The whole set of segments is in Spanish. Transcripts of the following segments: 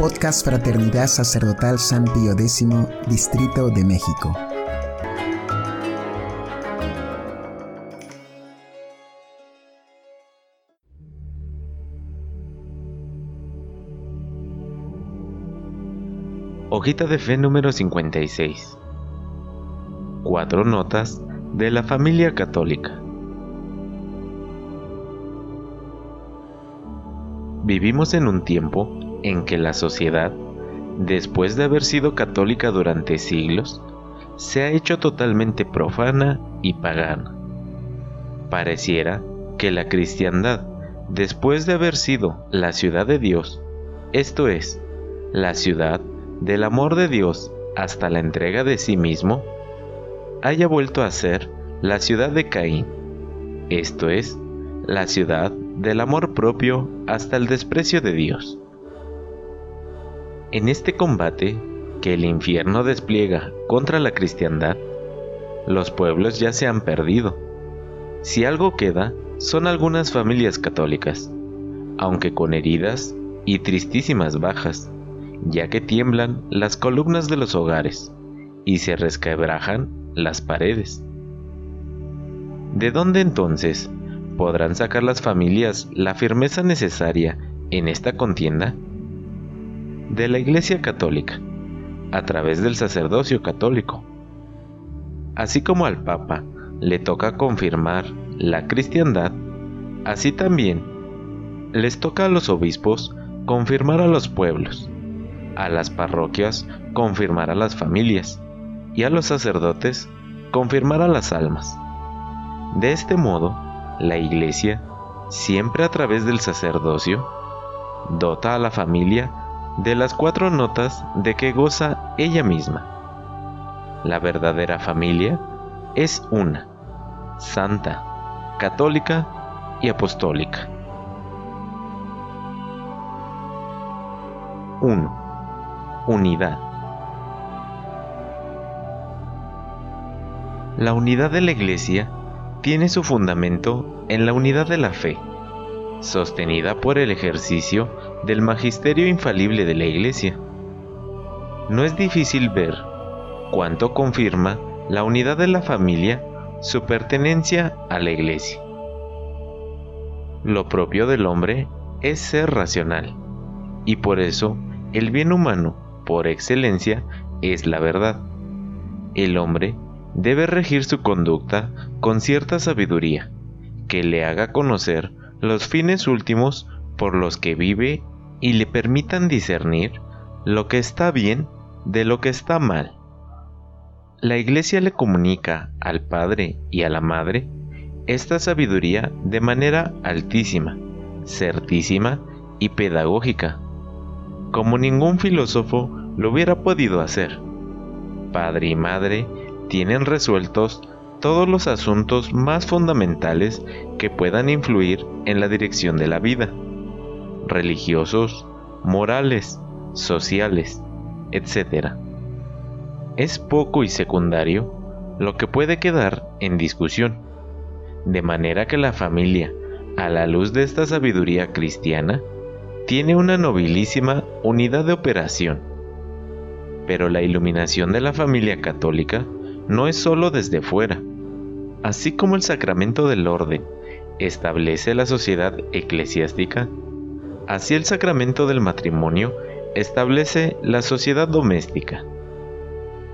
Podcast Fraternidad Sacerdotal San Pío X, Distrito de México. Hojita de fe número 56. Cuatro notas de la familia católica. Vivimos en un tiempo en que la sociedad, después de haber sido católica durante siglos, se ha hecho totalmente profana y pagana. Pareciera que la cristiandad, después de haber sido la ciudad de Dios, esto es, la ciudad del amor de Dios hasta la entrega de sí mismo, haya vuelto a ser la ciudad de Caín, esto es, la ciudad del amor propio hasta el desprecio de Dios. En este combate que el infierno despliega contra la cristiandad, los pueblos ya se han perdido. Si algo queda, son algunas familias católicas, aunque con heridas y tristísimas bajas ya que tiemblan las columnas de los hogares y se resquebrajan las paredes. ¿De dónde entonces podrán sacar las familias la firmeza necesaria en esta contienda? De la Iglesia Católica, a través del sacerdocio católico. Así como al Papa le toca confirmar la cristiandad, así también les toca a los obispos confirmar a los pueblos a las parroquias confirmar a las familias y a los sacerdotes confirmar a las almas. De este modo, la Iglesia, siempre a través del sacerdocio, dota a la familia de las cuatro notas de que goza ella misma. La verdadera familia es una, santa, católica y apostólica. 1 unidad. La unidad de la Iglesia tiene su fundamento en la unidad de la fe, sostenida por el ejercicio del magisterio infalible de la Iglesia. No es difícil ver cuánto confirma la unidad de la familia su pertenencia a la Iglesia. Lo propio del hombre es ser racional, y por eso el bien humano por excelencia es la verdad. El hombre debe regir su conducta con cierta sabiduría, que le haga conocer los fines últimos por los que vive y le permitan discernir lo que está bien de lo que está mal. La Iglesia le comunica al Padre y a la Madre esta sabiduría de manera altísima, certísima y pedagógica, como ningún filósofo lo hubiera podido hacer. Padre y madre tienen resueltos todos los asuntos más fundamentales que puedan influir en la dirección de la vida, religiosos, morales, sociales, etc. Es poco y secundario lo que puede quedar en discusión, de manera que la familia, a la luz de esta sabiduría cristiana, tiene una nobilísima unidad de operación pero la iluminación de la familia católica no es sólo desde fuera. Así como el sacramento del orden establece la sociedad eclesiástica, así el sacramento del matrimonio establece la sociedad doméstica.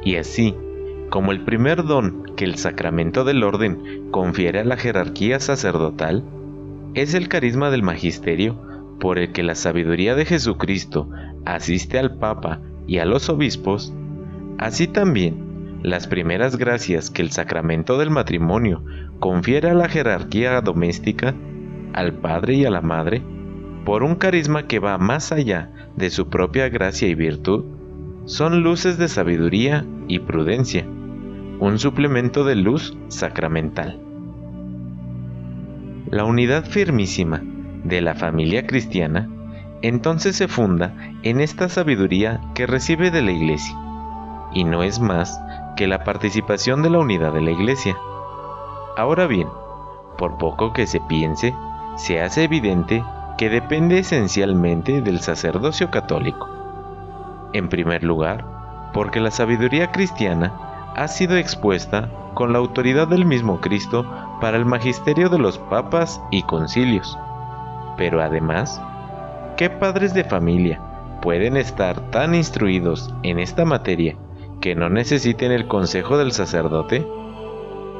Y así, como el primer don que el sacramento del orden confiere a la jerarquía sacerdotal, es el carisma del magisterio por el que la sabiduría de Jesucristo asiste al Papa y a los obispos, así también las primeras gracias que el sacramento del matrimonio confiere a la jerarquía doméstica, al padre y a la madre, por un carisma que va más allá de su propia gracia y virtud, son luces de sabiduría y prudencia, un suplemento de luz sacramental. La unidad firmísima de la familia cristiana entonces se funda en esta sabiduría que recibe de la Iglesia, y no es más que la participación de la unidad de la Iglesia. Ahora bien, por poco que se piense, se hace evidente que depende esencialmente del sacerdocio católico, En primer lugar, porque la sabiduría cristiana ha sido expuesta con la autoridad del mismo Cristo para el magisterio de los papas y concilios. Pero además, ¿qué padres de familia pueden estar tan instruidos en esta materia que no necesiten el consejo del sacerdote,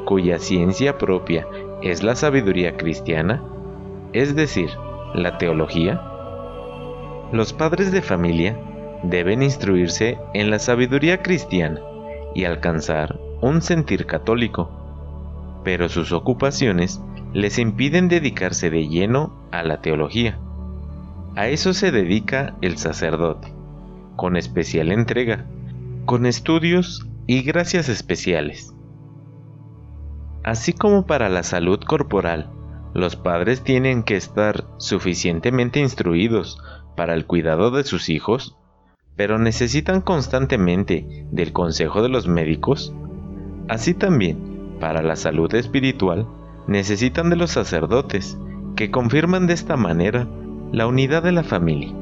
cuya ciencia propia es la sabiduría cristiana, es decir, la teología? Los padres de familia deben instruirse en la sabiduría cristiana y alcanzar un sentir católico, pero sus ocupaciones les impiden dedicarse de lleno a la teología. A eso se dedica el sacerdote, con especial entrega, con estudios y gracias especiales. Así como para la salud corporal, los padres tienen que estar suficientemente instruidos para el cuidado de sus hijos, pero necesitan constantemente del consejo de los médicos, así también, para la salud espiritual, necesitan de los sacerdotes, que confirman de esta manera la unidad de la familia.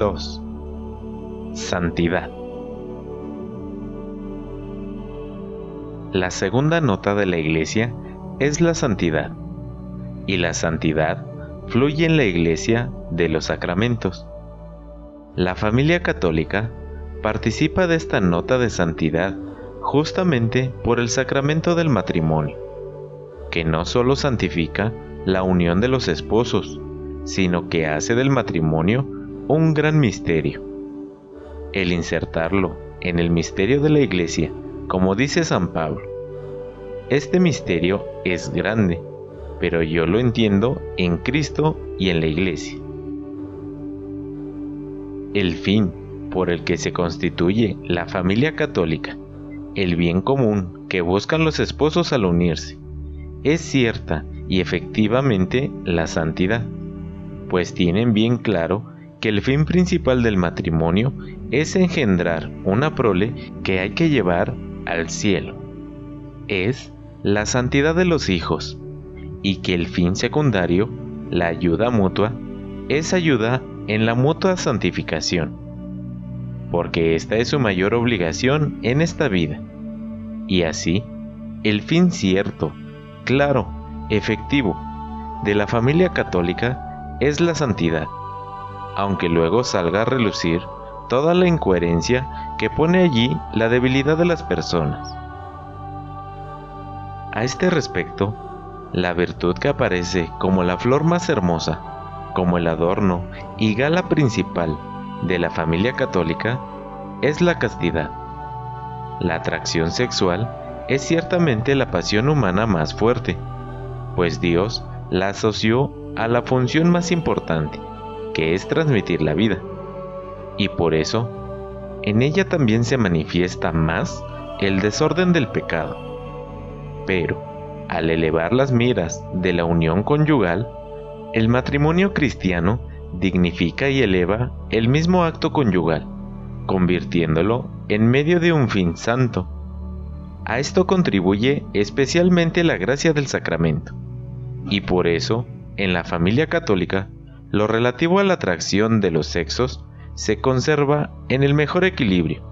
2. Santidad. La segunda nota de la Iglesia es la santidad, y la santidad fluye en la Iglesia de los sacramentos. La familia católica participa de esta nota de santidad justamente por el sacramento del matrimonio, que no solo santifica la unión de los esposos, sino que hace del matrimonio un gran misterio. El insertarlo en el misterio de la Iglesia, como dice San Pablo, este misterio es grande, pero yo lo entiendo en Cristo y en la Iglesia. El fin por el que se constituye la familia católica, el bien común que buscan los esposos al unirse, es cierta y efectivamente la santidad, pues tienen bien claro que el fin principal del matrimonio es engendrar una prole que hay que llevar al cielo. Es la santidad de los hijos, y que el fin secundario, la ayuda mutua, es ayuda en la mutua santificación, porque esta es su mayor obligación en esta vida. Y así, el fin cierto, claro, efectivo, de la familia católica es la santidad, aunque luego salga a relucir toda la incoherencia que pone allí la debilidad de las personas. A este respecto, la virtud que aparece como la flor más hermosa, como el adorno y gala principal de la familia católica, es la castidad. La atracción sexual es ciertamente la pasión humana más fuerte, pues Dios la asoció a la función más importante, que es transmitir la vida. Y por eso, en ella también se manifiesta más el desorden del pecado. Pero, al elevar las miras de la unión conyugal, el matrimonio cristiano dignifica y eleva el mismo acto conyugal, convirtiéndolo en medio de un fin santo. A esto contribuye especialmente la gracia del sacramento, y por eso, en la familia católica, lo relativo a la atracción de los sexos se conserva en el mejor equilibrio,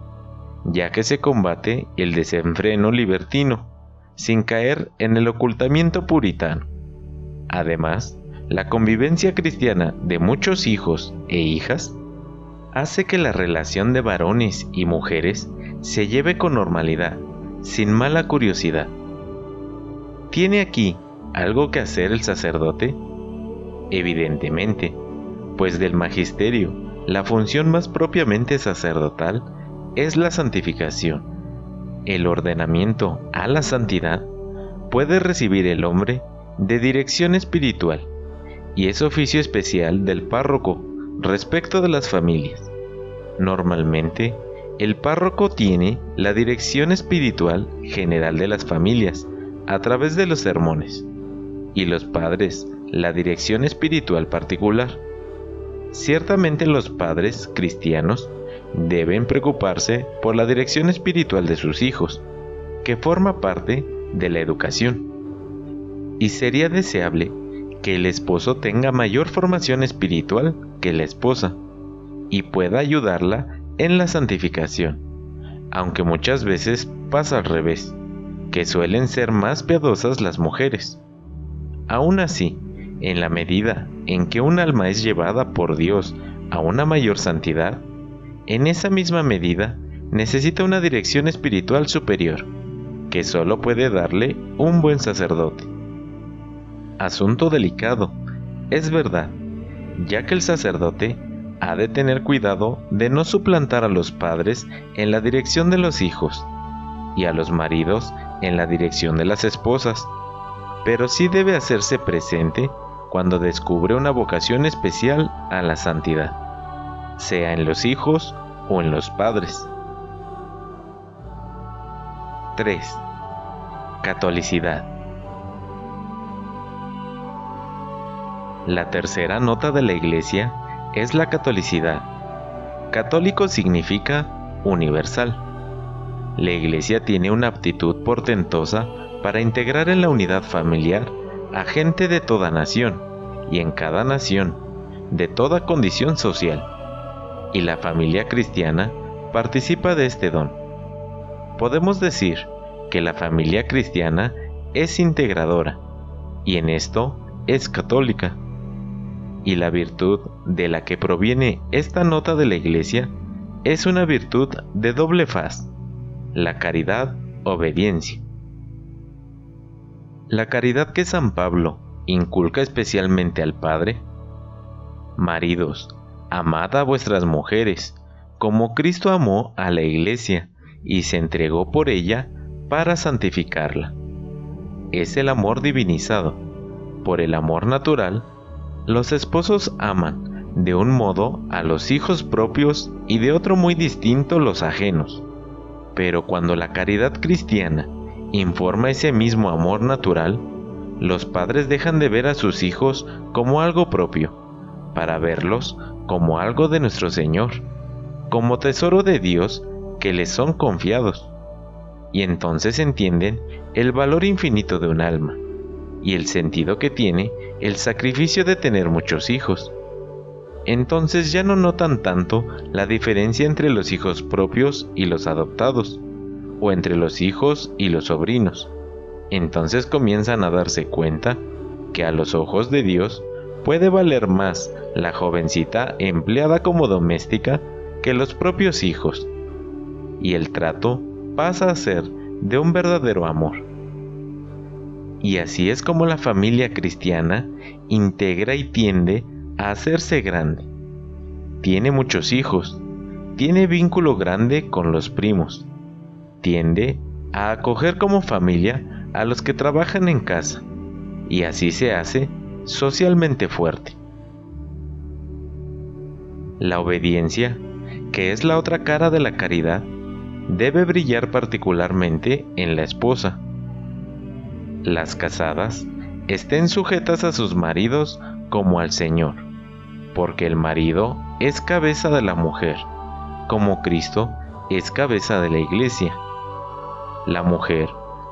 ya que se combate el desenfreno libertino, sin caer en el ocultamiento puritano. Además, la convivencia cristiana de muchos hijos e hijas hace que la relación de varones y mujeres se lleve con normalidad, sin mala curiosidad. ¿Tiene aquí algo que hacer el sacerdote? Evidentemente, pues del magisterio, la función más propiamente sacerdotal es la santificación el ordenamiento a la santidad puede recibir el hombre de dirección espiritual y es oficio especial del párroco respecto de las familias. Normalmente, el párroco tiene la dirección espiritual general de las familias a través de los sermones y los padres la dirección espiritual particular. Ciertamente los padres cristianos deben preocuparse por la dirección espiritual de sus hijos, que forma parte de la educación. Y sería deseable que el esposo tenga mayor formación espiritual que la esposa y pueda ayudarla en la santificación, aunque muchas veces pasa al revés, que suelen ser más piadosas las mujeres. Aún así, en la medida en que un alma es llevada por Dios a una mayor santidad, en esa misma medida necesita una dirección espiritual superior, que solo puede darle un buen sacerdote. Asunto delicado, es verdad, ya que el sacerdote ha de tener cuidado de no suplantar a los padres en la dirección de los hijos y a los maridos en la dirección de las esposas, pero sí debe hacerse presente cuando descubre una vocación especial a la santidad, sea en los hijos o en los padres. 3. Catolicidad. La tercera nota de la Iglesia es la catolicidad. Católico significa universal. La Iglesia tiene una aptitud portentosa para integrar en la unidad familiar a gente de toda nación y en cada nación, de toda condición social. Y la familia cristiana participa de este don. Podemos decir que la familia cristiana es integradora y en esto es católica. Y la virtud de la que proviene esta nota de la Iglesia es una virtud de doble faz, la caridad obediencia. La caridad que San Pablo inculca especialmente al Padre. Maridos, amad a vuestras mujeres, como Cristo amó a la Iglesia y se entregó por ella para santificarla. Es el amor divinizado. Por el amor natural, los esposos aman de un modo a los hijos propios y de otro muy distinto los ajenos. Pero cuando la caridad cristiana informa ese mismo amor natural, los padres dejan de ver a sus hijos como algo propio, para verlos como algo de nuestro Señor, como tesoro de Dios que les son confiados. Y entonces entienden el valor infinito de un alma y el sentido que tiene el sacrificio de tener muchos hijos. Entonces ya no notan tanto la diferencia entre los hijos propios y los adoptados, o entre los hijos y los sobrinos. Entonces comienzan a darse cuenta que a los ojos de Dios puede valer más la jovencita empleada como doméstica que los propios hijos, y el trato pasa a ser de un verdadero amor. Y así es como la familia cristiana integra y tiende a hacerse grande. Tiene muchos hijos, tiene vínculo grande con los primos, tiende a acoger como familia a los que trabajan en casa, y así se hace socialmente fuerte. La obediencia, que es la otra cara de la caridad, debe brillar particularmente en la esposa. Las casadas estén sujetas a sus maridos como al Señor, porque el marido es cabeza de la mujer, como Cristo es cabeza de la iglesia. La mujer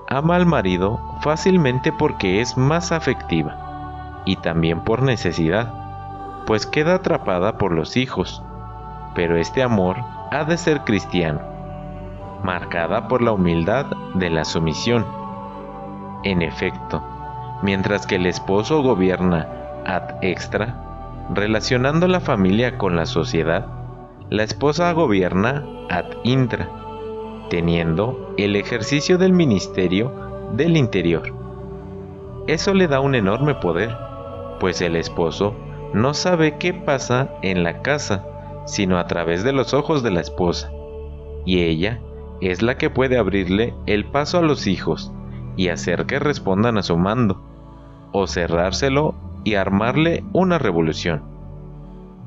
ama al marido fácilmente porque es más afectiva y también por necesidad, pues queda atrapada por los hijos, pero este amor ha de ser cristiano, marcada por la humildad de la sumisión. En efecto, mientras que el esposo gobierna ad extra, relacionando la familia con la sociedad, la esposa gobierna ad intra, teniendo el ejercicio del ministerio del interior. Eso le da un enorme poder, pues el esposo no sabe qué pasa en la casa, sino a través de los ojos de la esposa, y ella es la que puede abrirle el paso a los hijos y hacer que respondan a su mando, o cerrárselo y armarle una revolución.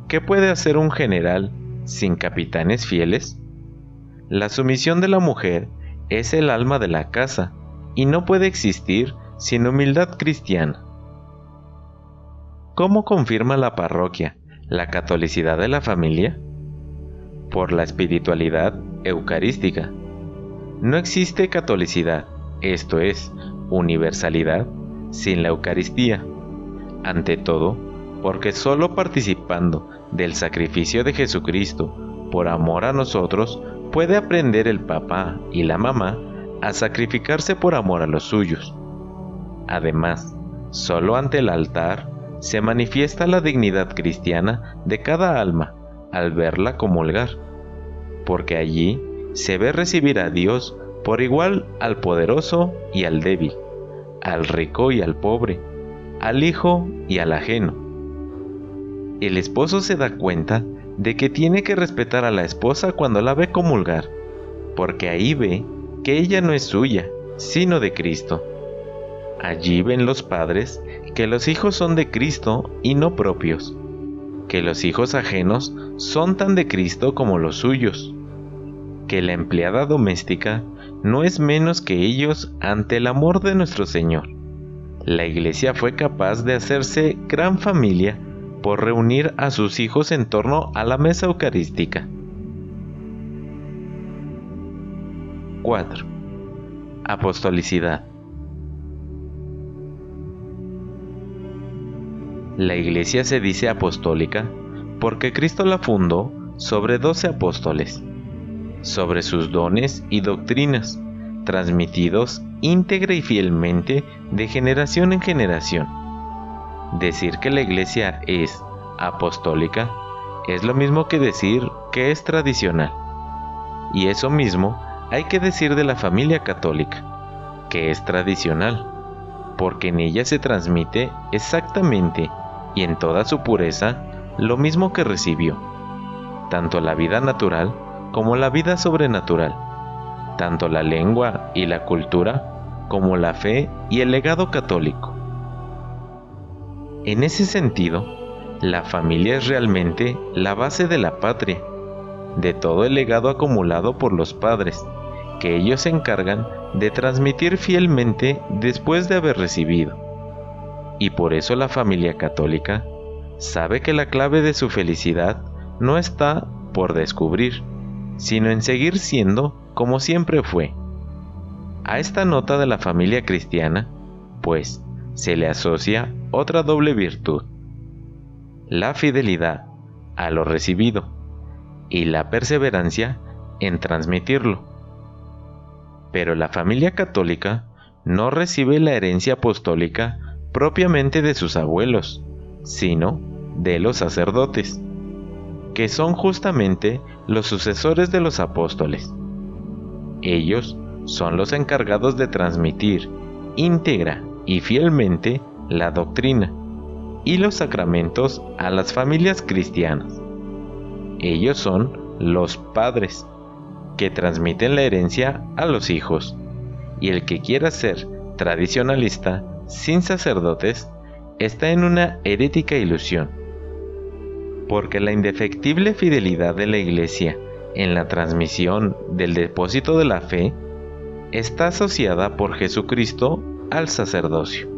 ¿Qué puede hacer un general sin capitanes fieles? La sumisión de la mujer es el alma de la casa y no puede existir sin humildad cristiana. ¿Cómo confirma la parroquia la catolicidad de la familia? Por la espiritualidad eucarística. No existe catolicidad, esto es, universalidad, sin la Eucaristía. ante todo, porque solo participando del sacrificio de Jesucristo por amor a nosotros puede aprender el papá y la mamá a sacrificarse por amor a los suyos. Además, solo ante el altar se manifiesta la dignidad cristiana de cada alma al verla comulgar, porque allí se ve recibir a Dios por igual al poderoso y al débil, al rico y al pobre, al hijo y al ajeno. El esposo se da cuenta de que tiene que respetar a la esposa cuando la ve comulgar, porque ahí ve que ella no es suya, sino de Cristo. Allí ven los padres que los hijos son de Cristo y no propios, que los hijos ajenos son tan de Cristo como los suyos, que la empleada doméstica no es menos que ellos ante el amor de nuestro Señor. La iglesia fue capaz de hacerse gran familia por reunir a sus hijos en torno a la mesa eucarística. 4. Apostolicidad. La iglesia se dice apostólica porque Cristo la fundó sobre doce apóstoles, sobre sus dones y doctrinas, transmitidos íntegra y fielmente de generación en generación. Decir que la iglesia es apostólica es lo mismo que decir que es tradicional. Y eso mismo hay que decir de la familia católica, que es tradicional, porque en ella se transmite exactamente y en toda su pureza lo mismo que recibió, tanto la vida natural como la vida sobrenatural, tanto la lengua y la cultura como la fe y el legado católico. En ese sentido, la familia es realmente la base de la patria, de todo el legado acumulado por los padres, que ellos se encargan de transmitir fielmente después de haber recibido. Y por eso la familia católica sabe que la clave de su felicidad no está por descubrir, sino en seguir siendo como siempre fue. A esta nota de la familia cristiana, pues, se le asocia otra doble virtud, la fidelidad a lo recibido y la perseverancia en transmitirlo. Pero la familia católica no recibe la herencia apostólica propiamente de sus abuelos, sino de los sacerdotes que son justamente los sucesores de los apóstoles. Ellos son los encargados de transmitir íntegra y fielmente la doctrina y los sacramentos a las familias cristianas. Ellos son los padres que transmiten la herencia a los hijos y el que quiera ser tradicionalista sin sacerdotes está en una herética ilusión porque la indefectible fidelidad de la Iglesia en la transmisión del depósito de la fe está asociada por Jesucristo al sacerdocio.